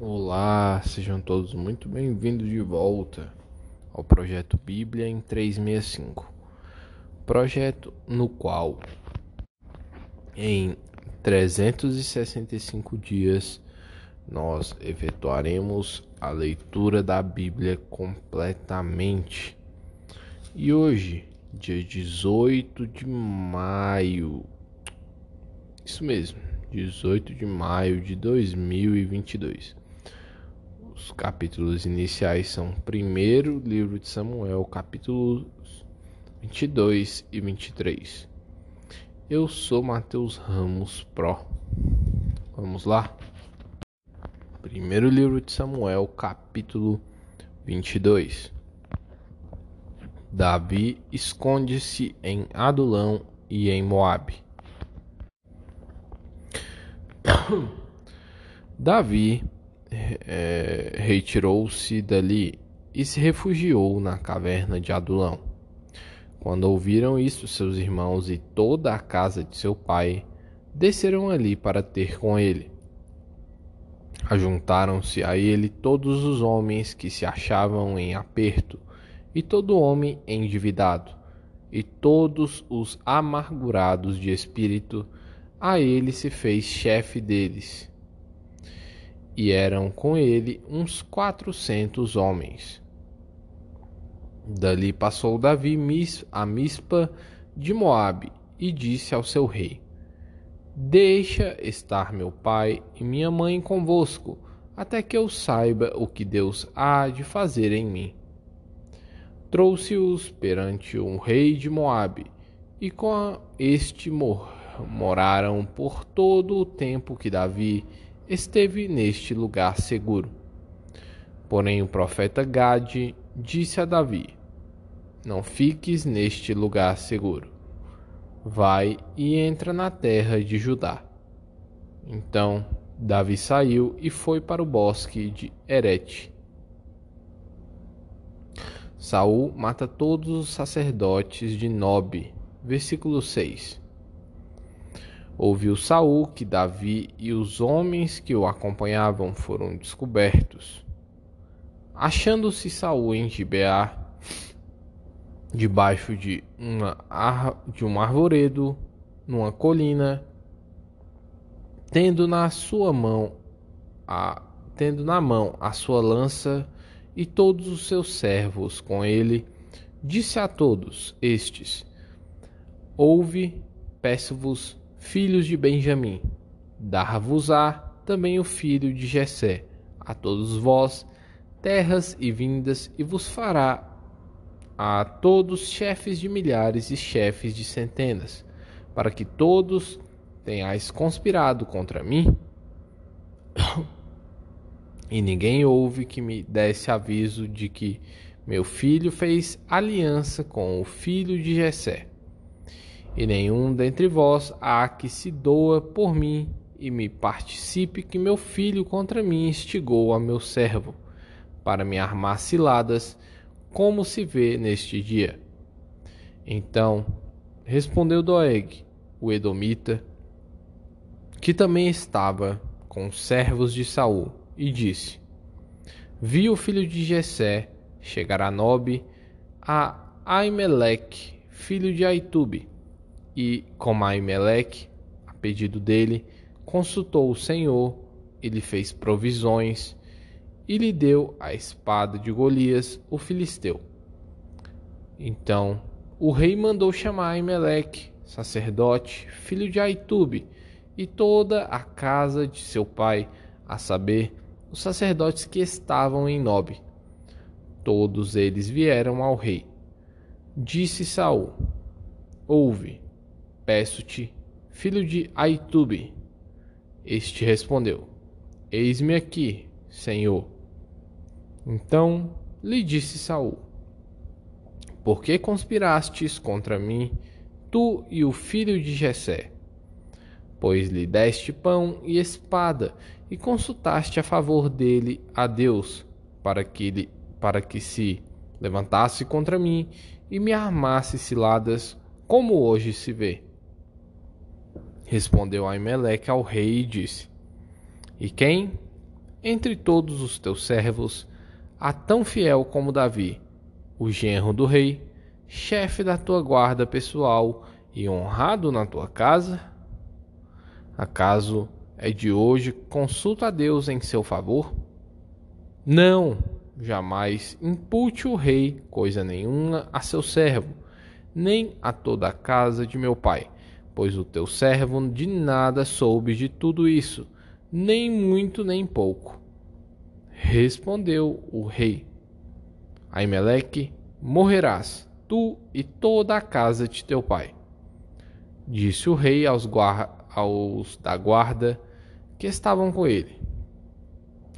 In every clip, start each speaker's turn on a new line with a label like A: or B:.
A: Olá, sejam todos muito bem-vindos de volta ao projeto Bíblia em 365. Projeto no qual em 365 dias nós efetuaremos a leitura da Bíblia completamente. E hoje, dia 18 de maio, isso mesmo, 18 de maio de 2022. Os capítulos iniciais são primeiro livro de Samuel, capítulos 22 e 23. Eu sou Mateus Ramos Pro. Vamos lá? Primeiro livro de Samuel, capítulo 22. Davi esconde-se em Adulão e em Moabe. Davi é, retirou-se dali e se refugiou na caverna de Adulão. Quando ouviram isso, seus irmãos e toda a casa de seu pai desceram ali para ter com ele. Ajuntaram-se a ele todos os homens que se achavam em aperto, e todo homem endividado, e todos os amargurados de espírito, a ele se fez chefe deles e eram com ele uns quatrocentos homens. Dali passou Davi a Mispa de Moabe e disse ao seu rei: Deixa estar meu pai e minha mãe convosco, até que eu saiba o que Deus há de fazer em mim. Trouxe-os perante um rei de Moabe, e com este moraram por todo o tempo que Davi esteve neste lugar seguro. Porém, o profeta Gade disse a Davi: Não fiques neste lugar seguro. Vai e entra na terra de Judá. Então Davi saiu e foi para o bosque de Erete. Saul mata todos os sacerdotes de Nob. Versículo 6. Ouviu Saul que Davi e os homens que o acompanhavam foram descobertos. Achando-se Saul em Gibeá, debaixo de, uma, de um arvoredo, numa colina, tendo na sua mão a, tendo na mão a sua lança e todos os seus servos com ele, disse a todos estes: Ouve, peço-vos filhos de Benjamim, dar-vos-á também o filho de Jessé, a todos vós, terras e vindas, e vos fará a todos chefes de milhares e chefes de centenas, para que todos tenhais conspirado contra mim? E ninguém houve que me desse aviso de que meu filho fez aliança com o filho de Jessé e nenhum dentre vós há que se doa por mim e me participe que meu filho contra mim instigou a meu servo, para me armar ciladas, como se vê neste dia. Então respondeu Doeg, o Edomita, que também estava com os servos de Saul, e disse: Vi o filho de Jessé chegar a Nob, a Aimeleque, filho de Aitube, e Comai-Meleque, a pedido dele, consultou o Senhor, ele fez provisões e lhe deu a espada de Golias, o filisteu. Então o rei mandou chamar Aimeleque, sacerdote, filho de Aitube, e toda a casa de seu pai, a saber, os sacerdotes que estavam em Nob. Todos eles vieram ao rei. Disse Saul: Ouve, Peço-te, filho de Aitube. Este respondeu: Eis-me aqui, Senhor. Então lhe disse Saul: Por que conspirastes contra mim, tu e o filho de Jessé? Pois lhe deste pão e espada, e consultaste a favor dele a Deus, para que ele, para que se levantasse contra mim e me armasse ciladas, como hoje se vê. Respondeu Aimeleque ao rei e disse: E quem entre todos os teus servos, há tão fiel como Davi, o genro do rei, chefe da tua guarda pessoal e honrado na tua casa? Acaso é de hoje consulta a Deus em seu favor? Não, jamais impute o rei coisa nenhuma a seu servo, nem a toda a casa de meu pai, pois o teu servo de nada soube de tudo isso, nem muito nem pouco. Respondeu o rei: Aimeleque, morrerás, tu e toda a casa de teu pai. Disse o rei aos, aos da guarda que estavam com ele: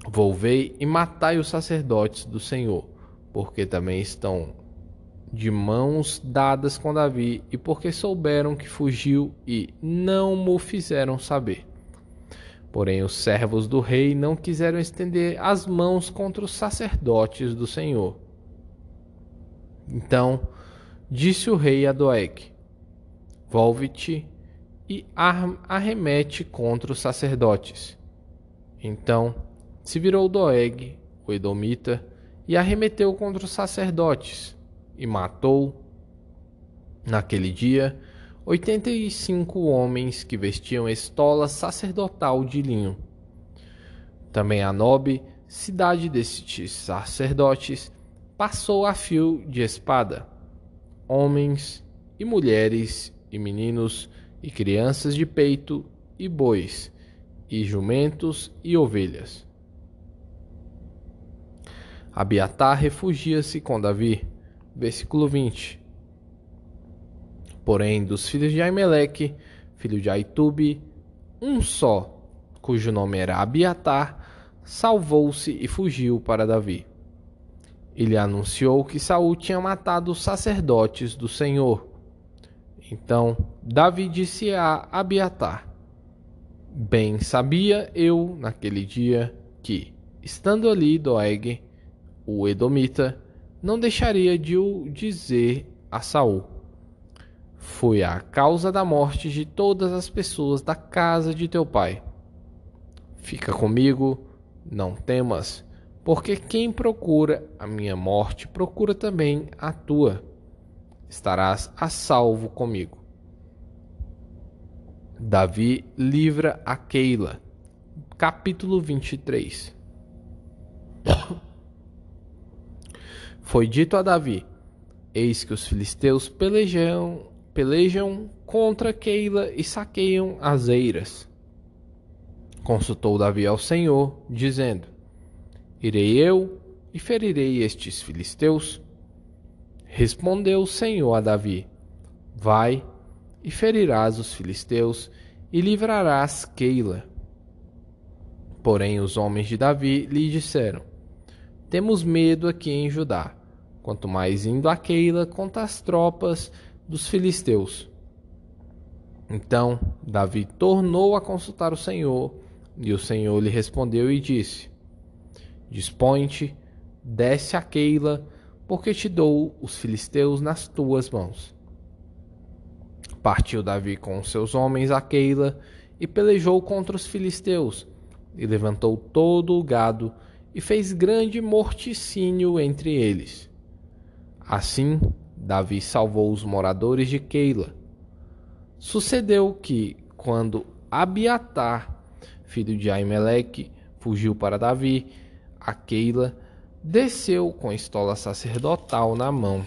A: Volvei e matai os sacerdotes do Senhor, porque também estão de mãos dadas com Davi, e porque souberam que fugiu e não mo fizeram saber. Porém, os servos do rei não quiseram estender as mãos contra os sacerdotes do Senhor. Então disse o rei a Doeg: Volve-te e arremete contra os sacerdotes. Então se virou Doeg, o Edomita, e arremeteu contra os sacerdotes, e matou, naquele dia, oitenta e cinco homens que vestiam estola sacerdotal de linho. Também a Nobe, cidade destes sacerdotes, passou a fio de espada. Homens e mulheres e meninos e crianças de peito e bois e jumentos e ovelhas. Abiatar refugia-se com Davi. Versículo 20. Porém, dos filhos de Aimeleque, filho de Aitube, um só, cujo nome era Abiatar, salvou-se e fugiu para Davi. Ele anunciou que Saul tinha matado os sacerdotes do Senhor. Então Davi disse a Abiatar: Bem sabia eu naquele dia que, estando ali Doeg, o Edomita, não deixaria de o dizer a Saul. Foi a causa da morte de todas as pessoas da casa de teu pai. Fica comigo, não temas porque quem procura a minha morte procura também a tua. Estarás a salvo comigo. Davi livra a Keila. Capítulo 23 Foi dito a Davi: Eis que os filisteus pelejam, pelejam contra Keila e saqueiam as eiras. Consultou Davi ao Senhor, dizendo: Irei eu e ferirei estes filisteus? Respondeu o Senhor a Davi: Vai e ferirás os filisteus e livrarás Keila. Porém, os homens de Davi lhe disseram: Temos medo aqui em Judá, quanto mais indo a Keila contra as tropas dos filisteus. Então Davi tornou a consultar o Senhor, e o Senhor lhe respondeu e disse: Dispõe-te, desce a Keila, porque te dou os filisteus nas tuas mãos. Partiu Davi com seus homens a Keila e pelejou contra os filisteus, e levantou todo o gado e fez grande morticínio entre eles. Assim, Davi salvou os moradores de Keila. Sucedeu que, quando Abiatar, filho de Aimeleque, fugiu para Davi, a Keila, desceu com a estola sacerdotal na mão.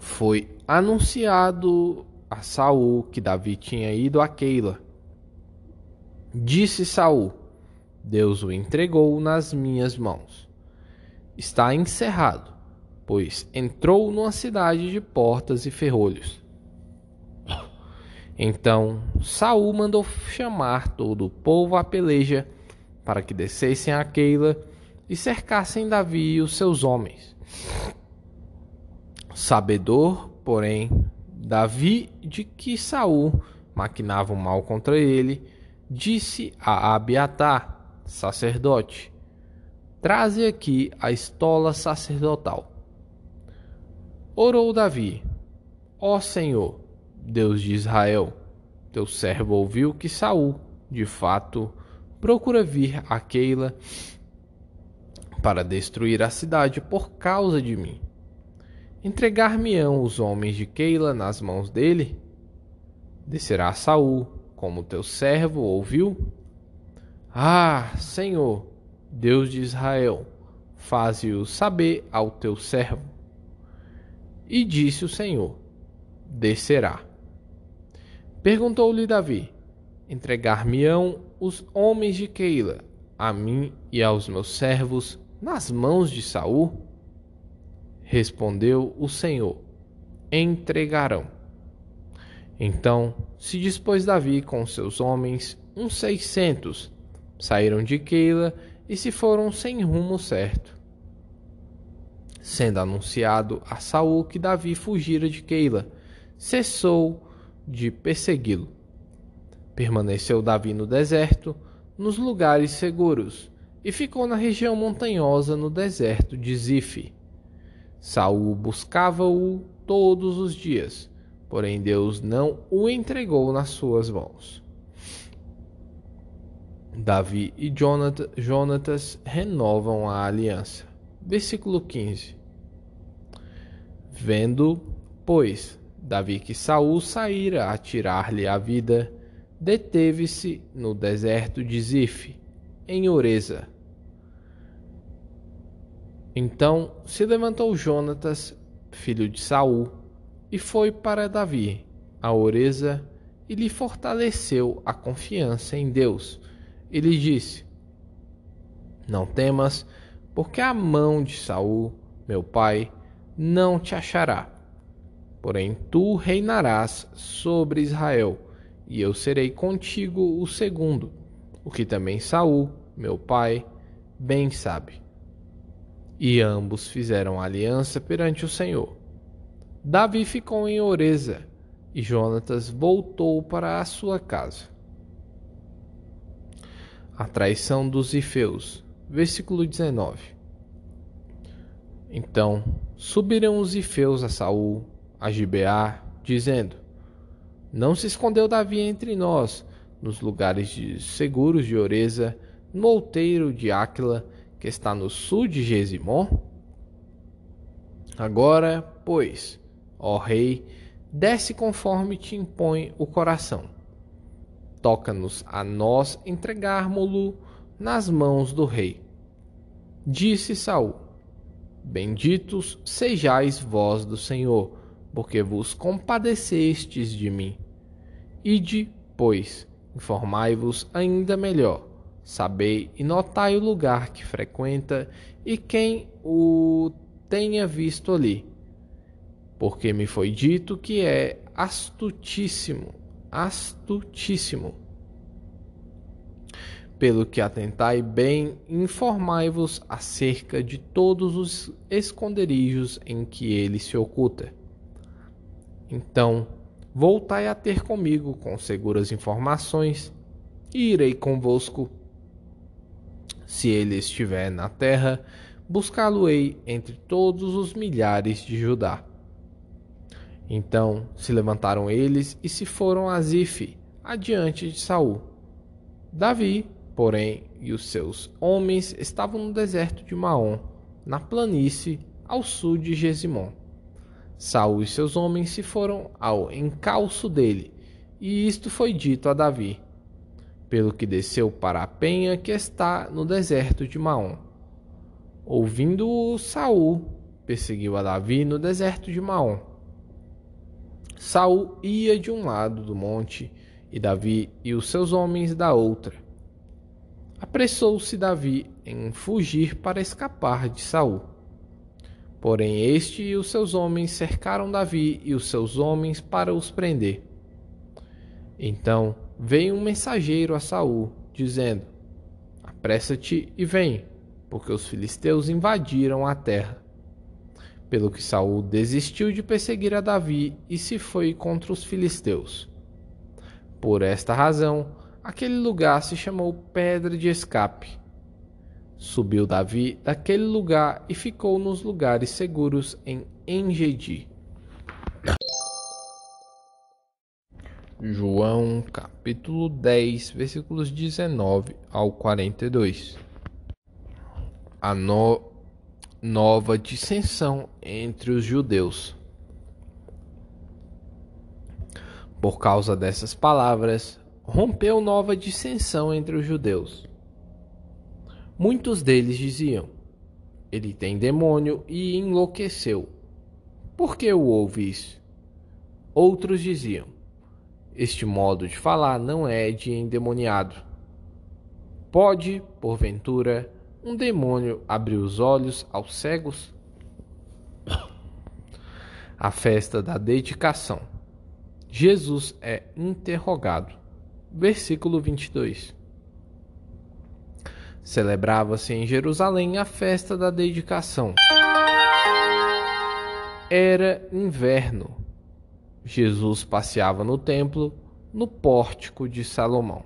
A: Foi anunciado a Saul que Davi tinha ido a Keila. Disse Saul: Deus o entregou nas minhas mãos. Está encerrado, pois entrou numa cidade de portas e ferrolhos. Então Saul mandou chamar todo o povo à peleja para que descessem a Keila e cercassem Davi e os seus homens. Sabedor, porém, Davi de que Saul maquinava um mal contra ele, disse a Abiatar, sacerdote: Traze aqui a estola sacerdotal. Orou Davi: Ó Senhor, Deus de Israel, teu servo ouviu que Saul, de fato, procura vir a Keila para destruir a cidade por causa de mim. Entregar-me-ão os homens de Keila nas mãos dele? Descerá Saul, como teu servo ouviu? Ah, Senhor, Deus de Israel, faze-o saber ao teu servo. E disse o Senhor: Descerá. Perguntou-lhe Davi: Entregar-me-ão os homens de Keila a mim e aos meus servos nas mãos de Saul? Respondeu o Senhor: Entregarão. Então se dispôs Davi com seus homens, uns seiscentos, saíram de Keila e se foram sem rumo certo. Sendo anunciado a Saul que Davi fugira de Keila, cessou de persegui-lo. Permaneceu Davi no deserto, nos lugares seguros, e ficou na região montanhosa no deserto de Zif. Saul buscava-o todos os dias, porém Deus não o entregou nas suas mãos. Davi e Jonatas renovam a aliança. Versículo 15. Vendo, pois, Davi que Saul saíra a tirar-lhe a vida, deteve-se no deserto de Zif, em Oreza. Então se levantou Jonatas, filho de Saul, e foi para Davi, a Oreza, e lhe fortaleceu a confiança em Deus. E lhe disse: Não temas, porque a mão de Saul, meu pai, não te achará. Porém tu reinarás sobre Israel e eu serei contigo o segundo, o que também Saul, meu pai, bem sabe. E ambos fizeram aliança perante o Senhor. Davi ficou em Oreza, e Jonatas voltou para a sua casa. A traição dos Ifeus, versículo 19. Então subiram os Ifeus a Saul, a Gibeá, dizendo: não se escondeu Davi entre nós, nos lugares de seguros de Oreza, no outeiro de Áquila, que está no sul de Gesimon? Agora, pois, ó rei, desce conforme te impõe o coração. Toca-nos a nós entregarmo-lo nas mãos do rei. Disse Saul: Benditos sejais vós do Senhor porque vos compadecestes de mim. Ide, pois, informai-vos ainda melhor, sabei e notai o lugar que frequenta e quem o tenha visto ali. Porque me foi dito que é astutíssimo, astutíssimo. Pelo que atentai bem, informai-vos acerca de todos os esconderijos em que ele se oculta então, voltai a ter comigo com seguras informações, e irei convosco. Se ele estiver na terra, buscá-lo-ei entre todos os milhares de Judá. Então se levantaram eles e se foram a Zif, adiante de Saul. Davi, porém, e os seus homens estavam no deserto de Maom, na planície ao sul de Gesimon. Saul e seus homens se foram ao encalço dele, e isto foi dito a Davi, pelo que desceu para a penha que está no deserto de Maom. Ouvindo-o, Saul perseguiu a Davi no deserto de Maom. Saul ia de um lado do monte e Davi e os seus homens da outra. Apressou-se Davi em fugir para escapar de Saul. Porém, este e os seus homens cercaram Davi e os seus homens para os prender. Então veio um mensageiro a Saul, dizendo: Apressa-te e vem, porque os filisteus invadiram a terra. Pelo que Saul desistiu de perseguir a Davi e se foi contra os filisteus. Por esta razão, aquele lugar se chamou Pedra de Escape Subiu Davi daquele lugar e ficou nos lugares seguros em Engedi. João capítulo 10, versículos 19 ao 42. A no... nova dissensão entre os judeus. Por causa dessas palavras, rompeu nova dissensão entre os judeus. Muitos deles diziam: Ele tem demônio e enlouqueceu. Por que o ouve isso? Outros diziam: Este modo de falar não é de endemoniado. Pode, porventura, um demônio abrir os olhos aos cegos? A festa da dedicação. Jesus é interrogado. Versículo 22. Celebrava-se em Jerusalém a festa da dedicação. Era inverno. Jesus passeava no templo, no pórtico de Salomão.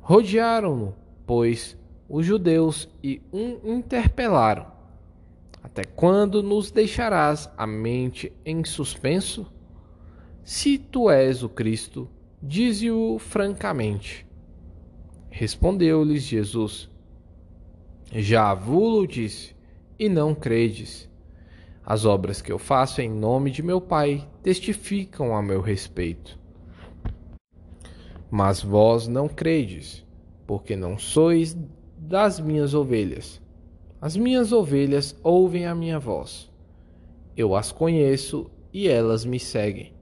A: Rodearam-no, pois, os judeus e um interpelaram: Até quando nos deixarás a mente em suspenso? Se tu és o Cristo, dize-o francamente. Respondeu-lhes Jesus: Já vos disse, e não credes. As obras que eu faço em nome de meu Pai testificam a meu respeito. Mas vós não credes, porque não sois das minhas ovelhas. As minhas ovelhas ouvem a minha voz. Eu as conheço e elas me seguem.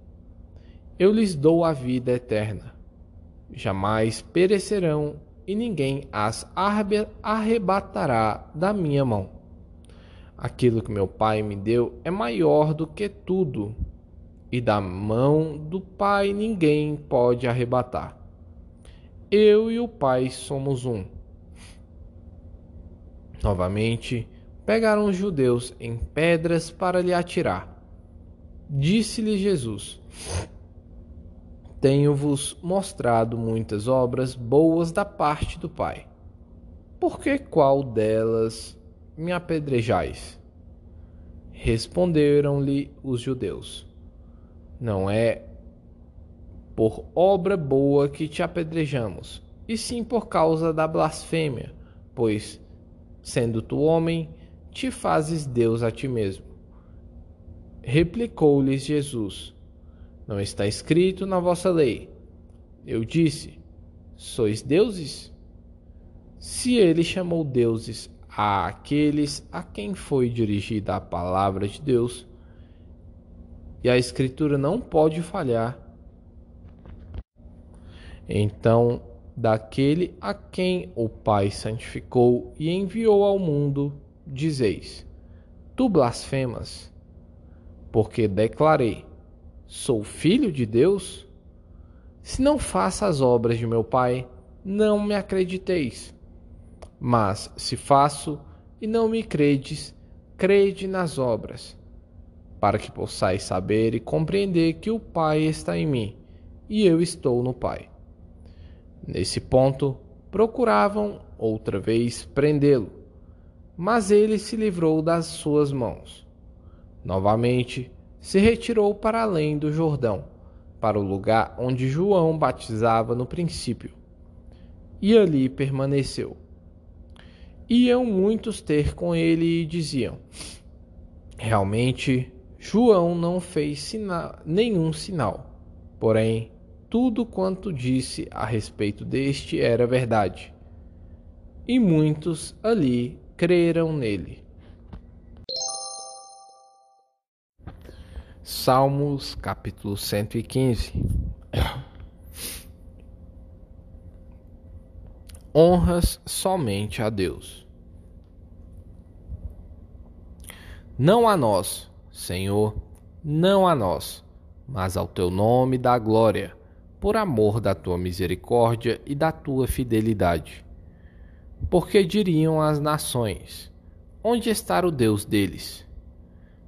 A: Eu lhes dou a vida eterna. Jamais perecerão e ninguém as arrebatará da minha mão. Aquilo que meu Pai me deu é maior do que tudo, e da mão do Pai ninguém pode arrebatar. Eu e o Pai somos um. Novamente, pegaram os judeus em pedras para lhe atirar. Disse-lhe Jesus: tenho-vos mostrado muitas obras boas da parte do Pai. Por que qual delas me apedrejais? Responderam-lhe os judeus: Não é por obra boa que te apedrejamos, e sim por causa da blasfêmia, pois, sendo tu homem, te fazes Deus a ti mesmo. Replicou-lhes Jesus: não está escrito na vossa lei. Eu disse: Sois deuses? Se ele chamou deuses a aqueles a quem foi dirigida a palavra de Deus, e a Escritura não pode falhar, então daquele a quem o Pai santificou e enviou ao mundo, dizeis: Tu blasfemas, porque declarei Sou filho de Deus? Se não faço as obras de meu Pai, não me acrediteis. Mas se faço e não me credes, crede nas obras, para que possais saber e compreender que o Pai está em mim e eu estou no Pai. Nesse ponto, procuravam outra vez prendê-lo, mas ele se livrou das suas mãos. Novamente, se retirou para além do Jordão, para o lugar onde João batizava no princípio, e ali permaneceu. Iam muitos ter com ele e diziam: Realmente, João não fez sina nenhum sinal, porém, tudo quanto disse a respeito deste era verdade. E muitos ali creram nele. Salmos capítulo 115 Honras somente a Deus. Não a nós, Senhor, não a nós, mas ao teu nome dá glória, por amor da tua misericórdia e da tua fidelidade. Porque diriam as nações: Onde está o Deus deles?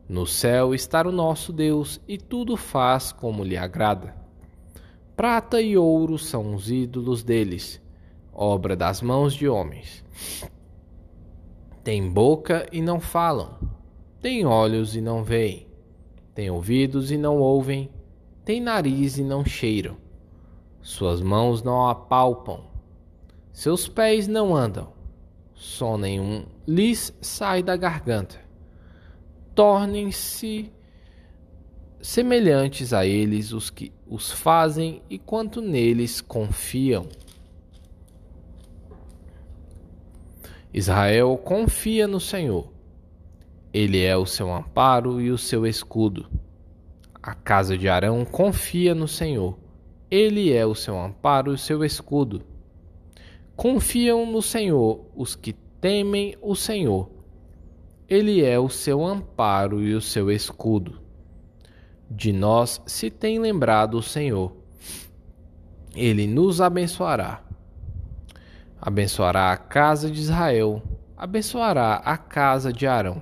A: No céu está o nosso Deus e tudo faz como lhe agrada. Prata e ouro são os ídolos deles, obra das mãos de homens. Tem boca e não falam, tem olhos e não veem, tem ouvidos e não ouvem, tem nariz e não cheiram, suas mãos não apalpam, seus pés não andam, som nenhum lhes sai da garganta. Tornem-se semelhantes a eles os que os fazem e quanto neles confiam. Israel confia no Senhor. Ele é o seu amparo e o seu escudo. A casa de Arão confia no Senhor. Ele é o seu amparo e o seu escudo. Confiam no Senhor os que temem o Senhor. Ele é o seu amparo e o seu escudo. De nós se tem lembrado o Senhor. Ele nos abençoará. Abençoará a casa de Israel, abençoará a casa de Arão.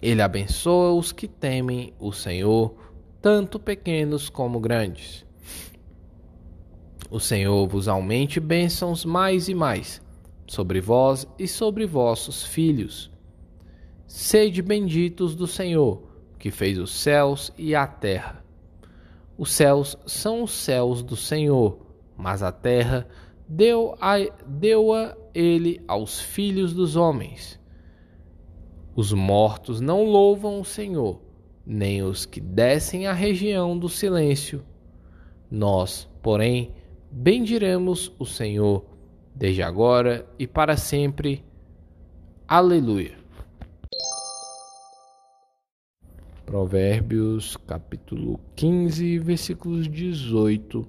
A: Ele abençoa os que temem o Senhor, tanto pequenos como grandes. O Senhor vos aumente bênçãos mais e mais, sobre vós e sobre vossos filhos. Sede benditos do Senhor, que fez os céus e a terra. Os céus são os céus do Senhor, mas a terra deu-a deu -a ele aos filhos dos homens. Os mortos não louvam o Senhor, nem os que descem à região do silêncio. Nós, porém, bendiremos o Senhor, desde agora e para sempre. Aleluia. Provérbios capítulo 15, versículos 18 uh,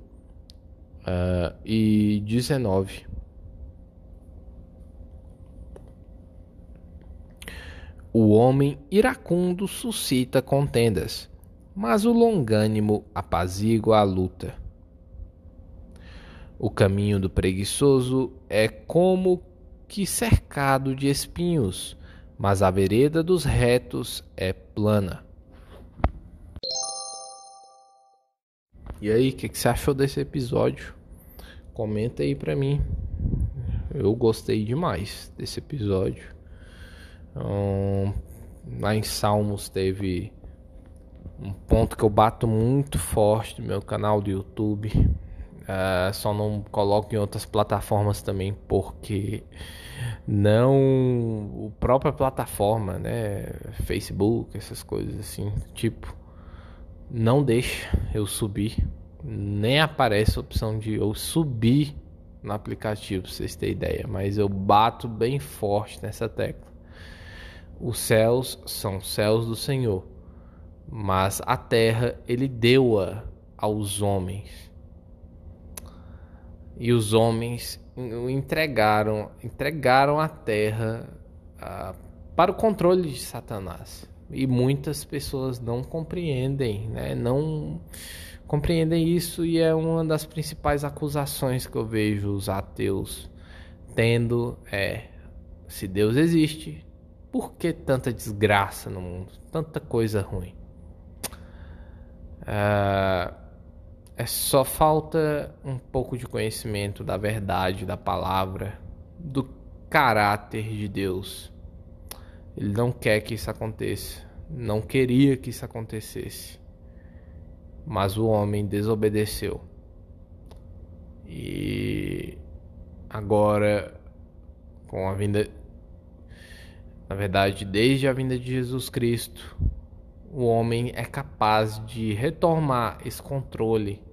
A: e 19. O homem iracundo suscita contendas, mas o longânimo apazigua a luta. O caminho do preguiçoso é como que cercado de espinhos, mas a vereda dos retos é plana. E aí, o que, que, você achou desse episódio? Comenta aí pra mim. Eu gostei demais desse episódio. Um, lá em Salmos teve um ponto que eu bato muito forte no meu canal do YouTube. Uh, só não coloco em outras plataformas também porque não o própria plataforma, né, Facebook, essas coisas assim, tipo não deixa eu subir, nem aparece a opção de eu subir no aplicativo, pra vocês terem ideia, mas eu bato bem forte nessa tecla. Os céus são céus do Senhor, mas a terra ele deu-a aos homens. E os homens entregaram, entregaram a terra uh, para o controle de Satanás e muitas pessoas não compreendem, né? Não compreendem isso e é uma das principais acusações que eu vejo os ateus tendo é se Deus existe, por que tanta desgraça no mundo, tanta coisa ruim? É, é só falta um pouco de conhecimento da verdade, da palavra, do caráter de Deus ele não quer que isso aconteça, não queria que isso acontecesse. Mas o homem desobedeceu. E agora, com a vinda. Na verdade, desde a vinda de Jesus Cristo, o homem é capaz de retomar esse controle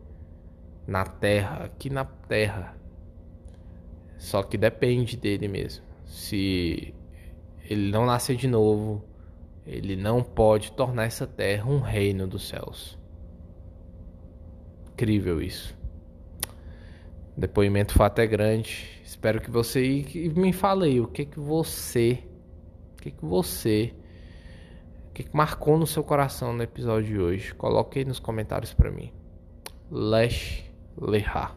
A: na terra, aqui na terra. Só que depende dele mesmo. Se ele não nascer de novo, ele não pode tornar essa terra um reino dos céus. Incrível isso. Depoimento fato é grande. Espero que você me fale aí o que que você, o que que você, o que que marcou no seu coração no episódio de hoje. Coloque aí nos comentários para mim. Lesh liha.